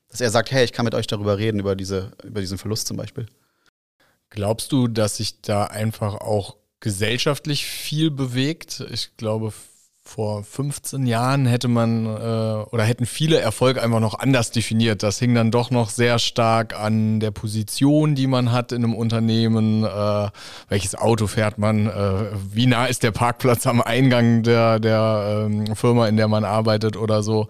Dass er sagt, hey, ich kann mit euch darüber reden, über, diese, über diesen Verlust zum Beispiel. Glaubst du, dass sich da einfach auch gesellschaftlich viel bewegt? Ich glaube, vor 15 Jahren hätte man äh, oder hätten viele Erfolg einfach noch anders definiert. Das hing dann doch noch sehr stark an der Position, die man hat in einem Unternehmen. Äh, welches Auto fährt man? Äh, wie nah ist der Parkplatz am Eingang der, der ähm, Firma, in der man arbeitet oder so?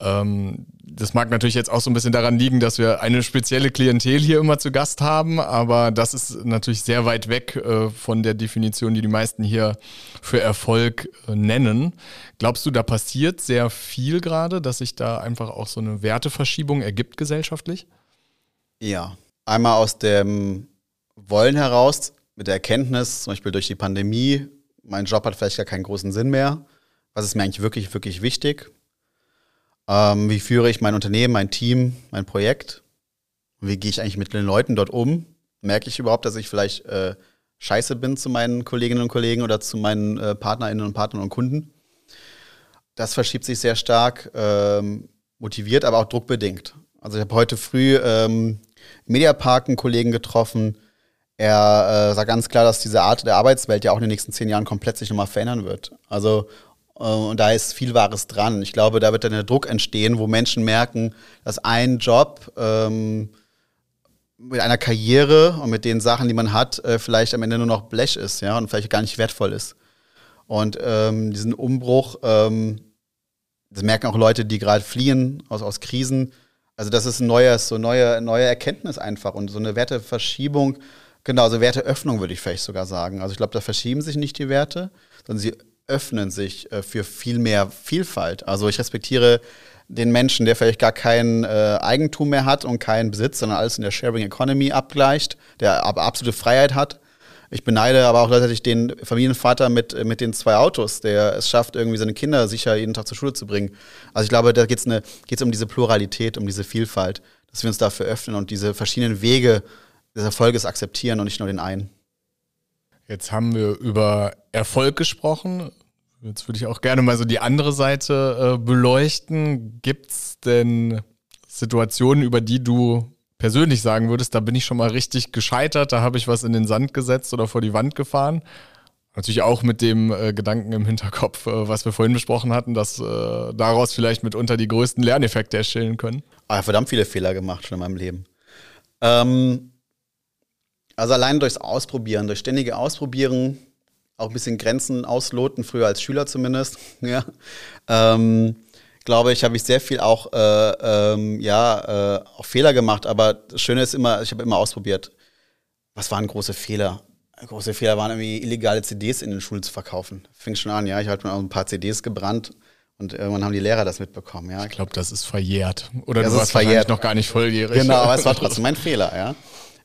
Ähm, das mag natürlich jetzt auch so ein bisschen daran liegen, dass wir eine spezielle Klientel hier immer zu Gast haben, aber das ist natürlich sehr weit weg äh, von der Definition, die die meisten hier für Erfolg äh, nennen. Glaubst du, da passiert sehr viel gerade, dass sich da einfach auch so eine Werteverschiebung ergibt gesellschaftlich? Ja, einmal aus dem Wollen heraus, mit der Erkenntnis, zum Beispiel durch die Pandemie, mein Job hat vielleicht gar keinen großen Sinn mehr. Was ist mir eigentlich wirklich, wirklich wichtig? Ähm, wie führe ich mein Unternehmen, mein Team, mein Projekt? Wie gehe ich eigentlich mit den Leuten dort um? Merke ich überhaupt, dass ich vielleicht äh, scheiße bin zu meinen Kolleginnen und Kollegen oder zu meinen äh, Partnerinnen und Partnern und Kunden? Das verschiebt sich sehr stark, ähm, motiviert, aber auch druckbedingt. Also ich habe heute früh ähm, im Mediapark einen Kollegen getroffen. Er äh, sagt ganz klar, dass diese Art der Arbeitswelt ja auch in den nächsten zehn Jahren komplett sich nochmal verändern wird. Also und da ist viel Wahres dran. Ich glaube, da wird dann der Druck entstehen, wo Menschen merken, dass ein Job ähm, mit einer Karriere und mit den Sachen, die man hat, äh, vielleicht am Ende nur noch Blech ist, ja, und vielleicht gar nicht wertvoll ist. Und ähm, diesen Umbruch, ähm, das merken auch Leute, die gerade fliehen aus, aus Krisen. Also das ist ein neues, so neue, neue Erkenntnis einfach und so eine Werteverschiebung, genau, so Werteöffnung würde ich vielleicht sogar sagen. Also ich glaube, da verschieben sich nicht die Werte, sondern sie öffnen sich äh, für viel mehr Vielfalt. Also ich respektiere den Menschen, der vielleicht gar kein äh, Eigentum mehr hat und keinen Besitz, sondern alles in der Sharing Economy abgleicht, der aber absolute Freiheit hat. Ich beneide aber auch gleichzeitig den Familienvater mit, mit den zwei Autos, der es schafft, irgendwie seine Kinder sicher jeden Tag zur Schule zu bringen. Also ich glaube, da geht es ne, um diese Pluralität, um diese Vielfalt, dass wir uns dafür öffnen und diese verschiedenen Wege des Erfolges akzeptieren und nicht nur den einen. Jetzt haben wir über Erfolg gesprochen. Jetzt würde ich auch gerne mal so die andere Seite äh, beleuchten. Gibt es denn Situationen, über die du persönlich sagen würdest, da bin ich schon mal richtig gescheitert, da habe ich was in den Sand gesetzt oder vor die Wand gefahren? Natürlich auch mit dem äh, Gedanken im Hinterkopf, äh, was wir vorhin besprochen hatten, dass äh, daraus vielleicht mitunter die größten Lerneffekte erstellen können. Ah, verdammt viele Fehler gemacht schon in meinem Leben. Ähm, also allein durchs Ausprobieren, durch ständige Ausprobieren, auch ein bisschen Grenzen ausloten, früher als Schüler zumindest, ja. Ähm, glaube ich, habe ich sehr viel auch, äh, ähm, ja, äh, auch Fehler gemacht. Aber das Schöne ist immer, ich habe immer ausprobiert. Was waren große Fehler? Große Fehler waren irgendwie illegale CDs in den Schulen zu verkaufen. Fing schon an, ja. Ich habe mir auch ein paar CDs gebrannt und irgendwann haben die Lehrer das mitbekommen, ja. Ich glaube, das ist verjährt. Oder das du warst verjährt. noch gar nicht volljährig. Genau, aber es war trotzdem mein Fehler, ja.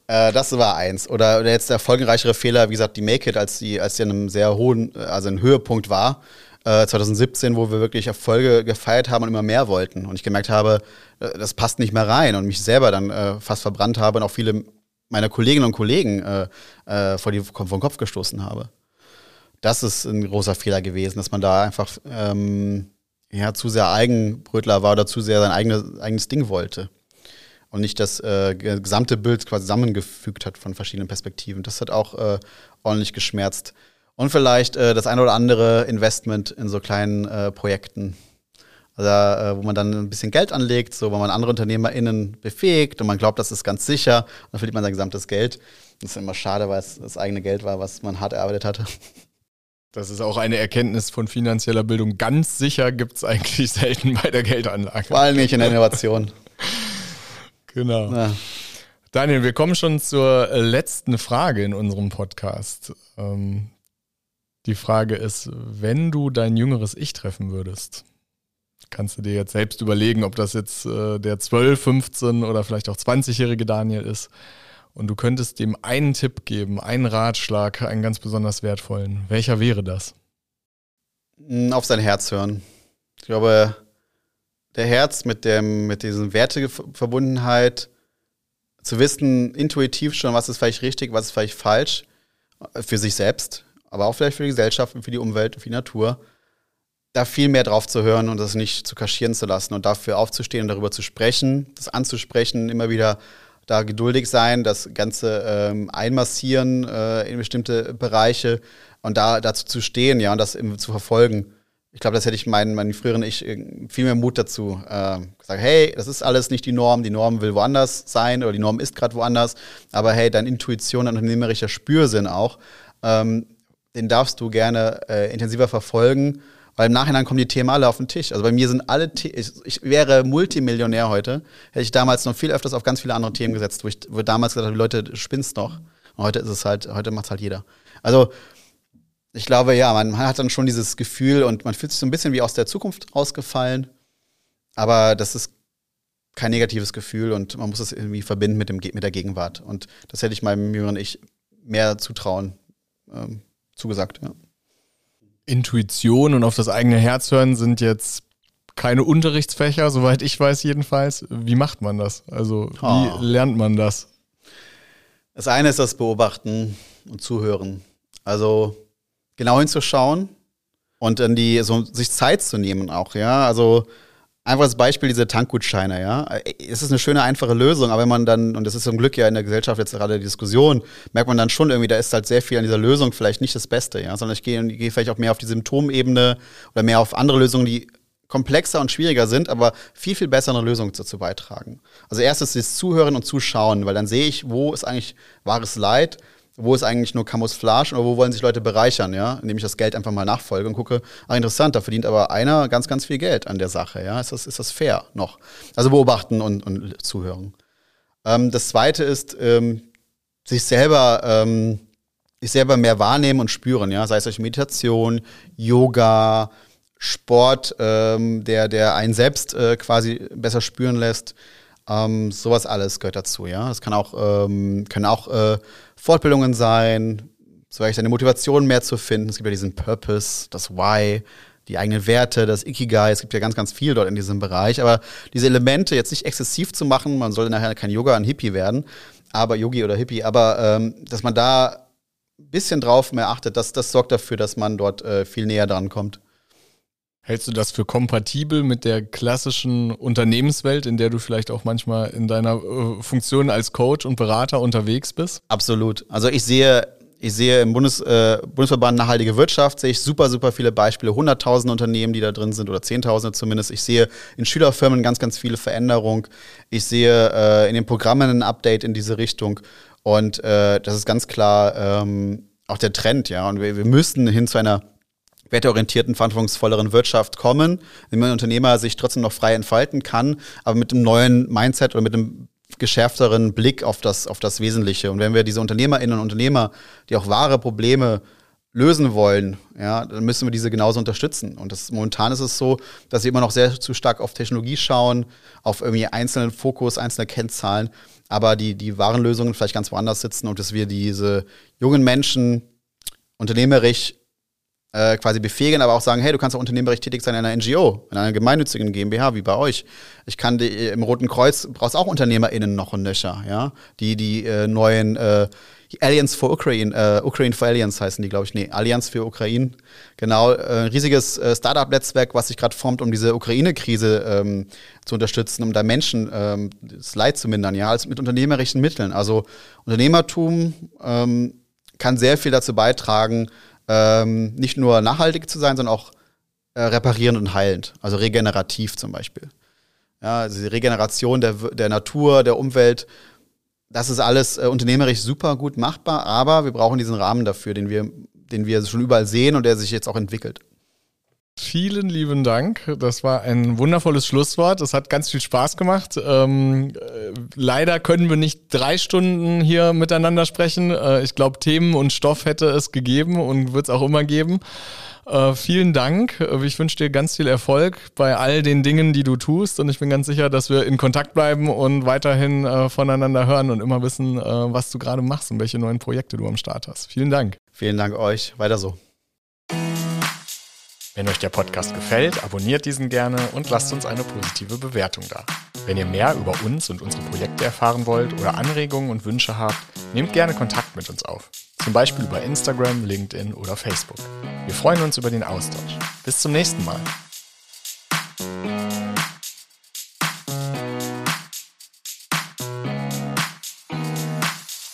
Äh, das war eins. Oder, oder jetzt der folgenreichere Fehler, wie gesagt, die Make It, als die, als die an einem sehr hohen, also ein Höhepunkt war, äh, 2017, wo wir wirklich Erfolge gefeiert haben und immer mehr wollten. Und ich gemerkt habe, äh, das passt nicht mehr rein und mich selber dann äh, fast verbrannt habe und auch viele meiner Kolleginnen und Kollegen äh, äh, vor, die, vor den Kopf gestoßen habe. Das ist ein großer Fehler gewesen, dass man da einfach ähm, ja, zu sehr Eigenbrötler war oder zu sehr sein eigenes, eigenes Ding wollte und nicht das äh, gesamte Bild quasi zusammengefügt hat von verschiedenen Perspektiven. Das hat auch äh, ordentlich geschmerzt. Und vielleicht äh, das eine oder andere Investment in so kleinen äh, Projekten. Also, äh, wo man dann ein bisschen Geld anlegt, so wo man andere UnternehmerInnen befähigt und man glaubt, das ist ganz sicher. Und dann verliert man sein gesamtes Geld. Das ist immer schade, weil es das eigene Geld war, was man hart erarbeitet hatte. Das ist auch eine Erkenntnis von finanzieller Bildung. Ganz sicher gibt es eigentlich selten bei der Geldanlage. Vor allem nicht in der Innovation. Genau. Ja. Daniel, wir kommen schon zur letzten Frage in unserem Podcast. Ähm, die Frage ist, wenn du dein jüngeres Ich treffen würdest, kannst du dir jetzt selbst überlegen, ob das jetzt äh, der 12, 15 oder vielleicht auch 20-jährige Daniel ist. Und du könntest dem einen Tipp geben, einen Ratschlag, einen ganz besonders wertvollen. Welcher wäre das? Auf sein Herz hören. Ich glaube, der Herz mit dem, mit diesen Werteverbundenheit, zu wissen, intuitiv schon, was ist vielleicht richtig, was ist vielleicht falsch, für sich selbst, aber auch vielleicht für die Gesellschaft und für die Umwelt und für die Natur, da viel mehr drauf zu hören und das nicht zu kaschieren zu lassen und dafür aufzustehen und darüber zu sprechen, das anzusprechen, immer wieder da geduldig sein, das Ganze ähm, einmassieren äh, in bestimmte Bereiche und da dazu zu stehen, ja, und das zu verfolgen. Ich glaube, das hätte ich meinen, meinen früheren Ich äh, viel mehr Mut dazu äh, gesagt. Hey, das ist alles nicht die Norm. Die Norm will woanders sein oder die Norm ist gerade woanders. Aber hey, deine Intuition, dein unternehmerischer Spürsinn auch, ähm, den darfst du gerne äh, intensiver verfolgen, weil im Nachhinein kommen die Themen alle auf den Tisch. Also bei mir sind alle, The ich, ich, wäre Multimillionär heute, hätte ich damals noch viel öfters auf ganz viele andere Themen gesetzt, wo ich wo damals gesagt habe, Leute, spinnst doch. Und heute ist es halt, heute macht es halt jeder. Also ich glaube, ja, man hat dann schon dieses Gefühl und man fühlt sich so ein bisschen wie aus der Zukunft rausgefallen. Aber das ist kein negatives Gefühl und man muss es irgendwie verbinden mit, dem, mit der Gegenwart. Und das hätte ich meinem jüngeren Ich mehr zutrauen. Ähm, zugesagt, ja. Intuition und auf das eigene Herz hören sind jetzt keine Unterrichtsfächer, soweit ich weiß jedenfalls. Wie macht man das? Also wie oh. lernt man das? Das eine ist das Beobachten und Zuhören. Also genau hinzuschauen und dann die so sich Zeit zu nehmen auch, ja. Also Einfaches Beispiel, diese Tankgutscheine, ja. Es ist eine schöne, einfache Lösung, aber wenn man dann, und das ist zum Glück ja in der Gesellschaft jetzt gerade die Diskussion, merkt man dann schon irgendwie, da ist halt sehr viel an dieser Lösung vielleicht nicht das Beste, ja, sondern ich gehe, gehe vielleicht auch mehr auf die Symptomebene oder mehr auf andere Lösungen, die komplexer und schwieriger sind, aber viel, viel bessere Lösungen dazu beitragen. Also erstes ist Zuhören und Zuschauen, weil dann sehe ich, wo ist eigentlich wahres Leid wo ist eigentlich nur Camouflage oder wo wollen sich Leute bereichern, ja, indem ich das Geld einfach mal nachfolge und gucke, ah, interessant, da verdient aber einer ganz, ganz viel Geld an der Sache, ja, ist das, ist das fair noch? Also beobachten und, und zuhören. Ähm, das zweite ist, ähm, sich selber, ähm, sich selber mehr wahrnehmen und spüren, ja, sei es durch Meditation, Yoga, Sport, ähm, der, der einen selbst äh, quasi besser spüren lässt. Ähm, sowas alles gehört dazu, ja. Das kann auch, ähm, können auch äh, Fortbildungen sein, vielleicht seine Motivation mehr zu finden. Es gibt ja diesen Purpose, das Why, die eigenen Werte, das Ikigai. Es gibt ja ganz, ganz viel dort in diesem Bereich. Aber diese Elemente jetzt nicht exzessiv zu machen, man soll nachher kein Yoga, ein Hippie werden, aber Yogi oder Hippie, aber ähm, dass man da ein bisschen drauf mehr achtet, das, das sorgt dafür, dass man dort äh, viel näher dran kommt. Hältst du das für kompatibel mit der klassischen Unternehmenswelt, in der du vielleicht auch manchmal in deiner äh, Funktion als Coach und Berater unterwegs bist? Absolut. Also ich sehe, ich sehe im Bundes, äh, Bundesverband Nachhaltige Wirtschaft, sehe ich super, super viele Beispiele, hunderttausende Unternehmen, die da drin sind oder zehntausende zumindest. Ich sehe in Schülerfirmen ganz, ganz viele Veränderungen. Ich sehe äh, in den Programmen ein Update in diese Richtung. Und äh, das ist ganz klar ähm, auch der Trend, ja. Und wir, wir müssen hin zu einer werteorientierten, verantwortungsvolleren Wirtschaft kommen, in der ein Unternehmer sich trotzdem noch frei entfalten kann, aber mit einem neuen Mindset oder mit einem geschärfteren Blick auf das, auf das Wesentliche. Und wenn wir diese Unternehmerinnen und Unternehmer, die auch wahre Probleme lösen wollen, ja, dann müssen wir diese genauso unterstützen. Und das, momentan ist es so, dass sie immer noch sehr zu stark auf Technologie schauen, auf irgendwie einzelnen Fokus, einzelne Kennzahlen, aber die, die wahren Lösungen vielleicht ganz woanders sitzen und dass wir diese jungen Menschen unternehmerisch äh, quasi befähigen, aber auch sagen, hey, du kannst auch unternehmerisch tätig sein in einer NGO, in einer gemeinnützigen GmbH wie bei euch. Ich kann die, im Roten Kreuz brauchst auch UnternehmerInnen noch und nöcher, ja, die die äh, neuen äh, Alliance for Ukraine, äh, Ukraine for Alliance heißen die, glaube ich. Nee, Allianz für Ukraine. Genau, äh, riesiges äh, Startup-Netzwerk, was sich gerade formt, um diese Ukraine-Krise ähm, zu unterstützen, um da Menschen ähm, das Leid zu mindern, ja, als mit unternehmerischen Mitteln. Also Unternehmertum ähm, kann sehr viel dazu beitragen, ähm, nicht nur nachhaltig zu sein, sondern auch äh, reparierend und heilend, also regenerativ zum Beispiel. Ja, also die Regeneration der, der Natur, der Umwelt das ist alles äh, unternehmerisch super gut machbar, aber wir brauchen diesen Rahmen dafür, den wir, den wir schon überall sehen und der sich jetzt auch entwickelt. Vielen lieben Dank. Das war ein wundervolles Schlusswort. Es hat ganz viel Spaß gemacht. Ähm, äh, leider können wir nicht drei Stunden hier miteinander sprechen. Äh, ich glaube, Themen und Stoff hätte es gegeben und wird es auch immer geben. Äh, vielen Dank. Äh, ich wünsche dir ganz viel Erfolg bei all den Dingen, die du tust. Und ich bin ganz sicher, dass wir in Kontakt bleiben und weiterhin äh, voneinander hören und immer wissen, äh, was du gerade machst und welche neuen Projekte du am Start hast. Vielen Dank. Vielen Dank euch. Weiter so. Wenn euch der Podcast gefällt, abonniert diesen gerne und lasst uns eine positive Bewertung da. Wenn ihr mehr über uns und unsere Projekte erfahren wollt oder Anregungen und Wünsche habt, nehmt gerne Kontakt mit uns auf. Zum Beispiel über Instagram, LinkedIn oder Facebook. Wir freuen uns über den Austausch. Bis zum nächsten Mal.